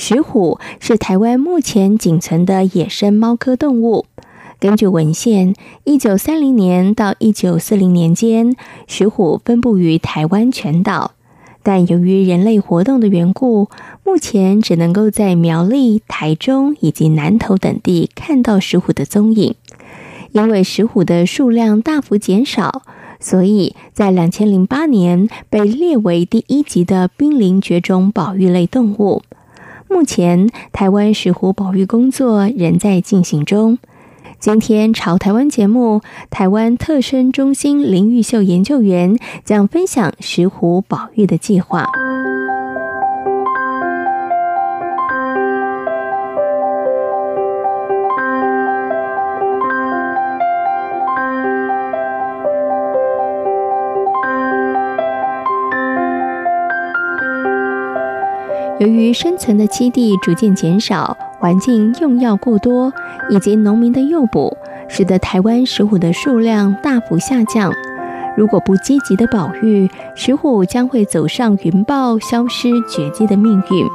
石虎是台湾目前仅存的野生猫科动物。根据文献，一九三零年到一九四零年间，石虎分布于台湾全岛，但由于人类活动的缘故，目前只能够在苗栗、台中以及南投等地看到石虎的踪影。因为石虎的数量大幅减少。所以在两千零八年被列为第一级的濒临绝种保育类动物。目前台湾石斛保育工作仍在进行中。今天朝台湾节目，台湾特生中心林玉秀研究员将分享石斛保育的计划。由于生存的栖地逐渐减少，环境用药过多，以及农民的诱捕，使得台湾石虎的数量大幅下降。如果不积极的保育，石虎将会走上云豹消失绝迹的命运。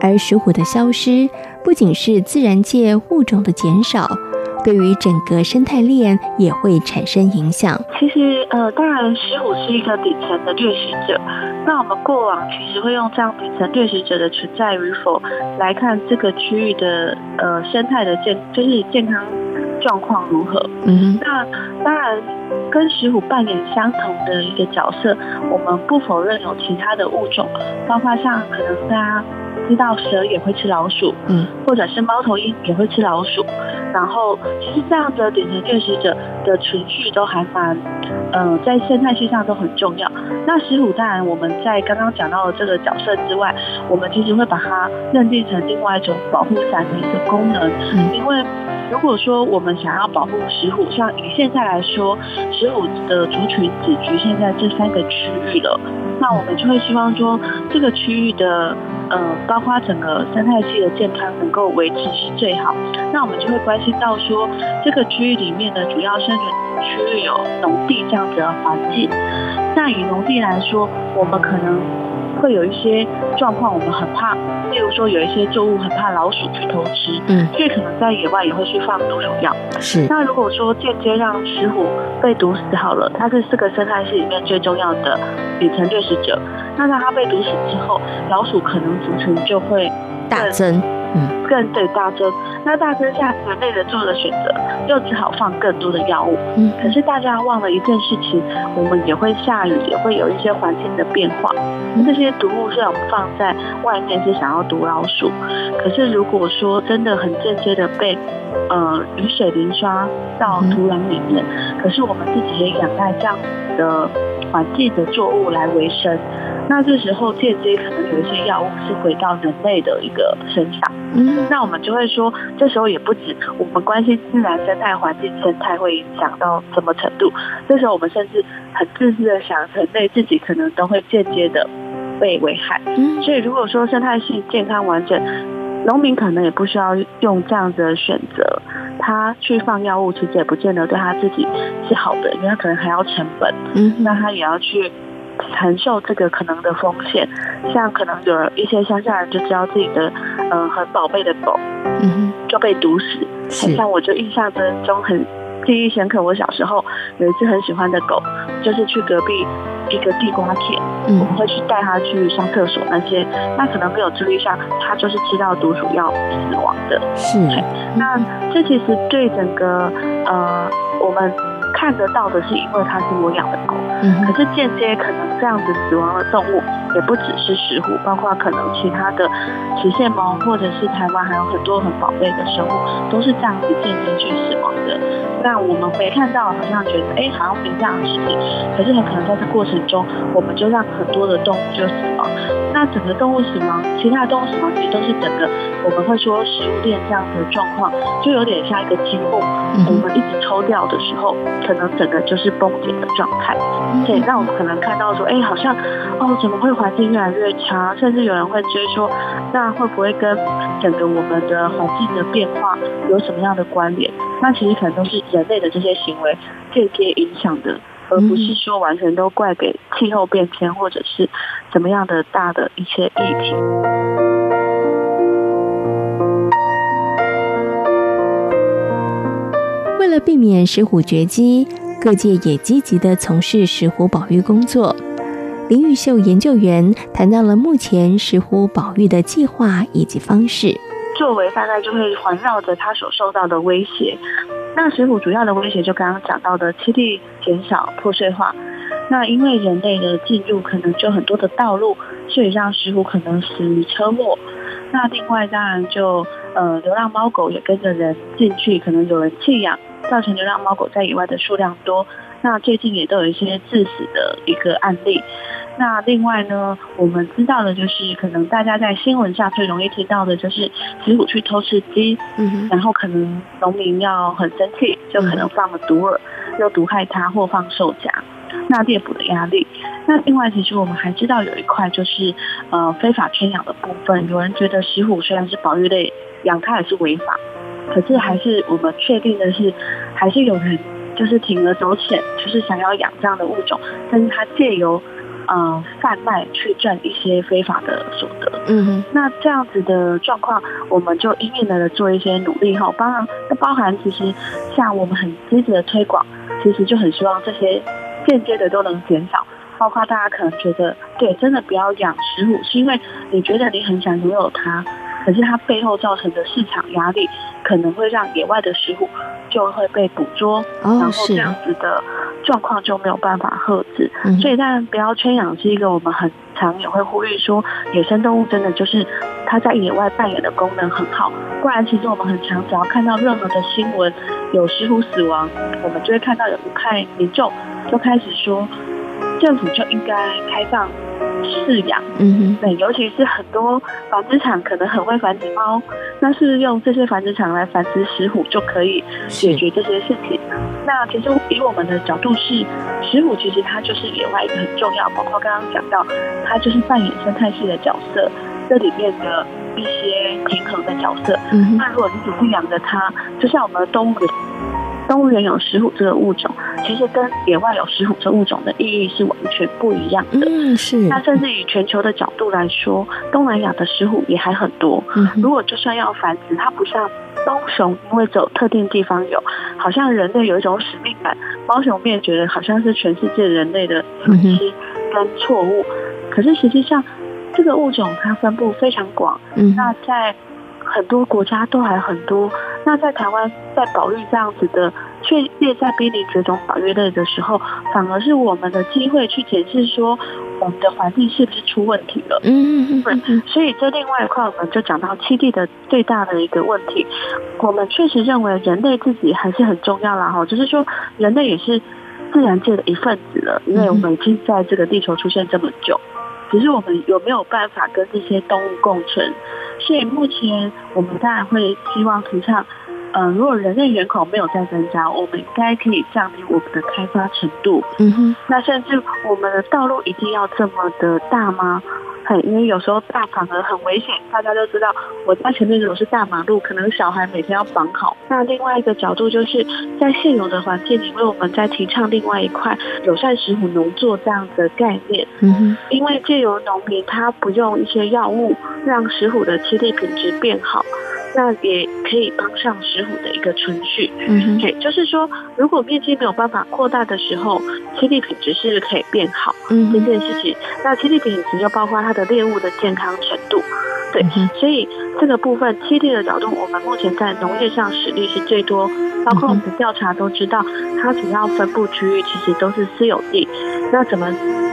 而石虎的消失，不仅是自然界物种的减少。对于整个生态链也会产生影响。其实，呃，当然，石虎是一个底层的掠食者。那我们过往其实会用这样顶层掠食者的存在与否来看这个区域的呃生态的健，就是健康状况如何。嗯，那当然，跟石虎扮演相同的一个角色，我们不否认有其他的物种，包括像可能大家知道蛇也会吃老鼠，嗯，或者是猫头鹰也会吃老鼠。然后，其实这样的顶层掠食者的存续都还蛮，呃，在生态系上都很重要。那石虎当然我们在刚刚讲到的这个角色之外，我们其实会把它认定成另外一种保护伞的一个功能。嗯，因为如果说我们想要保护石虎，像以现在来说，石虎的族群只局限在这三个区域了，那我们就会希望说这个区域的。呃，包括整个生态系的健康能够维持是最好，那我们就会关心到说，这个区域里面的主要生存区域有农地这样子的环境。那以农地来说，我们可能会有一些状况，我们很怕，例如说有一些作物很怕老鼠去偷吃，嗯，所以可能在野外也会去放毒鼠药。是。那如果说间接让石虎被毒死好了，它是四个生态系里面最重要的底层掠食者。那让它被毒死之后，老鼠可能族群就会大增，嗯，更对大增。那大增下，人类的做的选择又只好放更多的药物。嗯，可是大家忘了一件事情，我们也会下雨，也会有一些环境的变化。这些毒物虽然我们放在外面是想要毒老鼠，可是如果说真的很间接的被呃雨水淋刷到土壤里面，可是我们自己也仰赖这样的环境的作物来维生。那这时候间接可能有一些药物是回到人类的一个身上，嗯，那我们就会说，这时候也不止我们关心自然生态环境生态会影响到什么程度，这时候我们甚至很自私的想，人类自己可能都会间接的被危害，嗯，所以如果说生态系健康完整，农民可能也不需要用这样子的选择，他去放药物其实也不见得对他自己是好的，因为他可能还要成本，嗯，那他也要去。承受这个可能的风险，像可能有一些乡下人就知道自己的，呃，很宝贝的狗，嗯哼，就被毒死。像我就印象中很记忆深刻，我小时候有一次很喜欢的狗，就是去隔壁一个地瓜田，嗯，我们会去带它去上厕所那些，那可能没有注意上，它就是吃到毒鼠药死亡的。是，那这其实对整个呃我们。看得到的是，因为它是我养的狗，嗯，可是间接可能这样子死亡的动物也不只是石虎，包括可能其他的食蟹獴，或者是台湾还有很多很宝贝的生物，都是这样子间接去死亡的。那我们没看到，好像觉得哎，好像没这样的事情，可是很可能在这过程中，我们就让很多的动物就死亡。那整个动物死亡，其他动物死亡其实都是整个我们会说食物链这样的状况，就有点像一个积木，我们一直抽掉的时候，可能整个就是崩解的状态。对，那我们可能看到说，哎，好像哦，怎么会环境越来越差？甚至有人会追说，那会不会跟整个我们的环境的变化有什么样的关联？那其实可能都是人类的这些行为间接影响的。而不是说完全都怪给气候变迁或者是怎么样的大的一些议题。为了避免石虎绝迹，各界也积极的从事石虎保育工作。林玉秀研究员谈到了目前石虎保育的计划以及方式。作为大概就会环绕着它所受到的威胁。那石虎主要的威胁就刚刚讲到的栖地减少、破碎化。那因为人类的进入，可能就很多的道路，所以让石虎可能死于车祸。那另外当然就呃流浪猫狗也跟着人进去，可能有人弃养，造成流浪猫狗在野外的数量多。那最近也都有一些致死的一个案例。那另外呢，我们知道的就是，可能大家在新闻上最容易听到的就是石虎去偷吃鸡，嗯，然后可能农民要很生气，就可能放了毒饵，又毒害它或放兽夹，那猎捕的压力。那另外，其实我们还知道有一块就是呃非法圈养的部分，有人觉得石虎虽然是保育类，养它也是违法，可是还是我们确定的是，还是有人就是铤而走险，就是想要养这样的物种，但是他借由呃，贩卖去赚一些非法的所得。嗯哼，那这样子的状况，我们就一面的做一些努力哈。当然，那包含其实像我们很积极的推广，其实就很希望这些间接的都能减少。包括大家可能觉得，对，真的不要养食虎，是因为你觉得你很想拥有它，可是它背后造成的市场压力，可能会让野外的食虎就会被捕捉，哦、然后这样子的。状况就没有办法遏制，所以当然不要圈养是一个我们很常也会呼吁说，野生动物真的就是它在野外扮演的功能很好，不然其实我们很常只要看到任何的新闻有失虎死亡，我们就会看到有一派民众就开始说，政府就应该开放。饲养，嗯哼，对，尤其是很多繁殖场可能很会繁殖猫，那是用这些繁殖场来繁殖石虎就可以解决这些事情？那其实以我们的角度是，石虎其实它就是野外一个很重要，包括刚刚讲到，它就是扮演生态系的角色，这里面的一些平衡的角色。嗯哼，那如果你只是养着它，就像我们的动物的。动物园有石虎这个物种，其实跟野外有石虎这个物种的意义是完全不一样的。嗯，是。那甚至以全球的角度来说，东南亚的石虎也还很多。嗯，如果就算要繁殖，它不像猫熊，因为走特定地方有，好像人类有一种使命感。猫熊灭绝的好像是全世界人类的损失跟错误，可是实际上这个物种它分布非常广。嗯，那在。很多国家都还很多，那在台湾在保育这样子的，却列在濒临绝种保育类的时候，反而是我们的机会去检视说，我们的环境是不是出问题了？嗯嗯嗯。所以这另外一块，我们就讲到七地的最大的一个问题，我们确实认为人类自己还是很重要啦哈，就是说人类也是自然界的一份子了，因为我们已经在这个地球出现这么久，只是我们有没有办法跟这些动物共存？所以目前我们当然会希望提倡，呃，如果人类人口没有再增加，我们应该可以降低我们的开发程度。嗯哼，那甚至我们的道路一定要这么的大吗？很，因为有时候大反而很危险。大家都知道，我家前面如果是大马路，可能小孩每天要绑好。那另外一个角度就是在现有的环境里，因为我们在提倡另外一块友善食虎农作这样的概念。嗯哼，因为借由农民他不用一些药物，让石虎的栖地品质变好。那也可以帮上石虎的一个存续，嗯哼，对，就是说，如果面积没有办法扩大的时候，栖地品质是可以变好，嗯，这件事情。那栖地品质就包括它的猎物的健康程度，对，嗯、所以这个部分栖地的角度，我们目前在农业上实力是最多，包括我们的调查都知道，它主要分布区域其实都是私有地。那怎么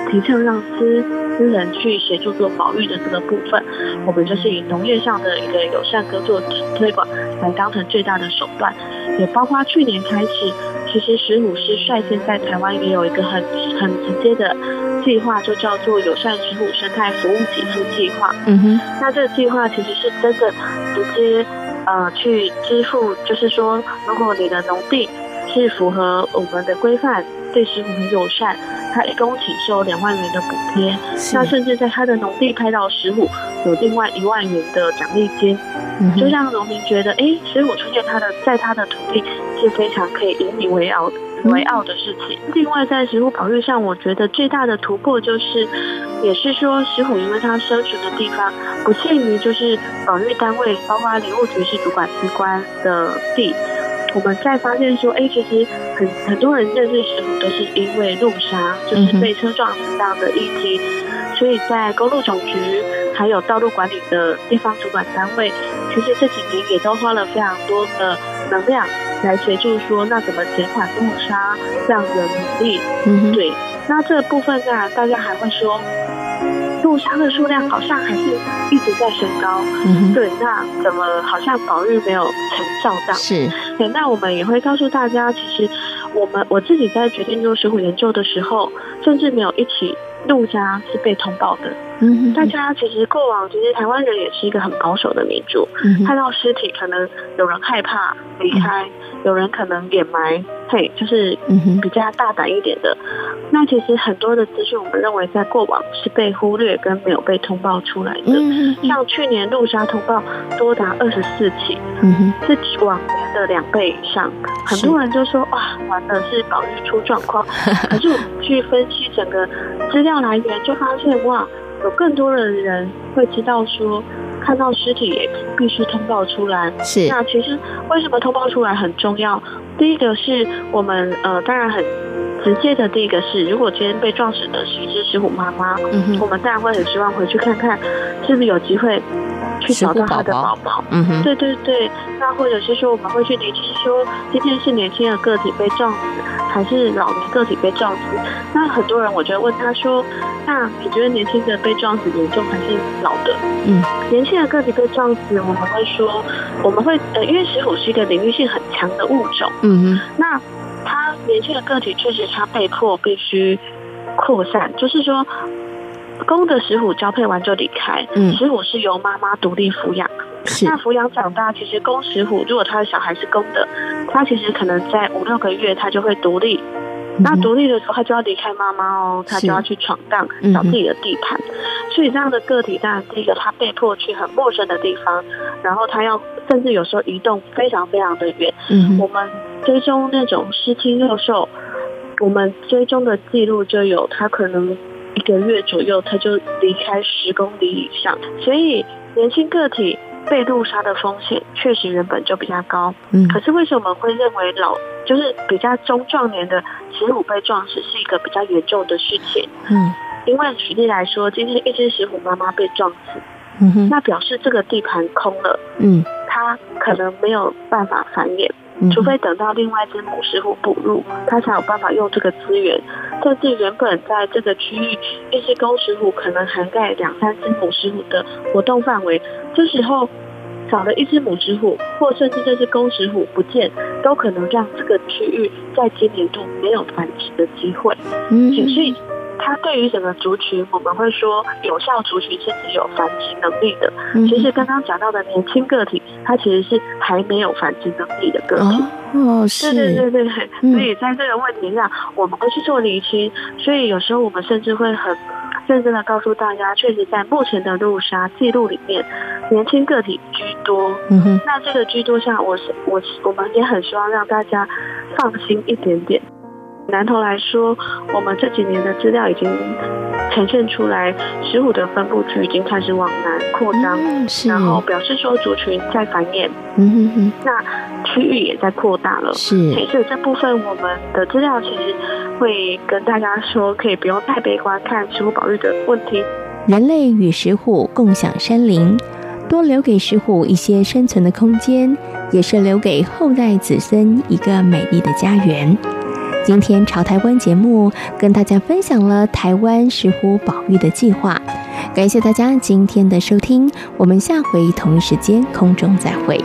提倡让私私人去协助做保育的这个部分，我们就是以农业上的一个友善耕作推广来当成最大的手段，也包括去年开始，其实石虎是率先在台湾也有一个很很直接的计划，就叫做友善石虎生态服务给付计划。嗯哼，那这个计划其实是真的直接呃去支付，就是说如果你的农地是符合我们的规范。对石虎很友善，他一公顷收两万元的补贴，那甚至在他的农地拍到石虎，有另外一万元的奖励金，嗯、就让农民觉得，哎，石虎出现他的在他的土地是非常可以引以为傲的为傲的事情。嗯、另外，在石虎保育上，我觉得最大的突破就是，也是说石虎因为它生存的地方不限于就是保育单位，包括林务局是主管机关的地。我们在发现说，哎，其实很很多人认识石虎都是因为路杀，就是被车撞死这样的议题，所以在公路总局还有道路管理的地方主管单位，其实这几年也都花了非常多的能量来协助说，那怎么减缓路杀这样的努力。嗯，对，那这部分呢，大家还会说。路杀的数量好像还是一直在升高，嗯、对，那怎么好像保育没有成效这样？是，对，那我们也会告诉大家，其实我们我自己在决定做水虎研究的时候，甚至没有一起陆家是被通报的。嗯，大家其实过往其实台湾人也是一个很保守的民族，嗯、看到尸体可能有人害怕离开。嗯有人可能掩埋，嘿，就是比较大胆一点的。嗯、那其实很多的资讯，我们认为在过往是被忽略跟没有被通报出来的。嗯、像去年陆杀通报多达二十四起，嗯、是往年的两倍以上。很多人就说哇，完了是保育出状况。可是我们去分析整个资料来源，就发现哇，有更多的人会知道说。看到尸体也必须通报出来。是，那其实为什么通报出来很重要？第一个是我们呃，当然很直接的。第一个是，如果今天被撞死的是一只石虎妈妈，嗯，我们当然会很希望回去看看，是不是有机会去找到他的宝宝。嗯哼，对对对。那或者是说，我们会去厘清说，今天是年轻的个体被撞死，还是老年个体被撞死？那很多人我就会问他说。那你觉得年轻的被撞死严重还是老的？嗯，年轻的个体被撞死，我们会说，我们会呃，因为石虎是一个领域性很强的物种，嗯哼，那他年轻的个体确实他被迫必须扩散，就是说公的石虎交配完就离开，嗯，石虎是由妈妈独立抚养，那抚养长大，其实公石虎如果他的小孩是公的，他其实可能在五六个月他就会独立。那独立的时候，他就要离开妈妈哦，他就要去闯荡，找自己的地盘。所以这样的个体，当然第一个他被迫去很陌生的地方，然后他要甚至有时候移动非常非常的远。嗯，我们追踪那种失亲幼兽，我们追踪的记录就有他可能一个月左右他就离开十公里以上。所以年轻个体被路杀的风险确实原本就比较高。嗯，可是为什么会认为老？就是比较中壮年的石虎被撞死是一个比较严重的事情。嗯，因为举例来说，今天一只石虎妈妈被撞死，嗯哼，那表示这个地盘空了，嗯，它可能没有办法繁衍，嗯，除非等到另外一只母石虎补入，它才有办法用这个资源。甚至原本在这个区域，一只公石虎可能涵盖两三只母石虎的活动范围，这时候。少了一只母石虎，或甚至这只公石虎不见，都可能让这个区域在今年度没有繁殖的机会。嗯，所以它对于整个族群，我们会说有效族群是只有繁殖能力的。嗯，其实刚刚讲到的年轻个体，它其实是还没有繁殖能力的个体。哦，是，对对对对。所以在这个问题上，我们会去做厘清。所以有时候我们甚至会很。认真的告诉大家，确实在目前的路杀记录里面，年轻个体居多。嗯哼，那这个居多上，我是我我们也很希望让大家放心一点点。南投来说，我们这几年的资料已经呈现出来，石虎的分布区已经开始往南扩张，嗯，然后表示说族群在繁衍，嗯哼哼，那区域也在扩大了，是，所以这部分我们的资料其实会跟大家说，可以不用太悲观看石虎保育的问题。人类与石虎共享山林，多留给石虎一些生存的空间，也是留给后代子孙一个美丽的家园。今天朝台湾节目跟大家分享了台湾石斛保育的计划，感谢大家今天的收听，我们下回同一时间空中再会。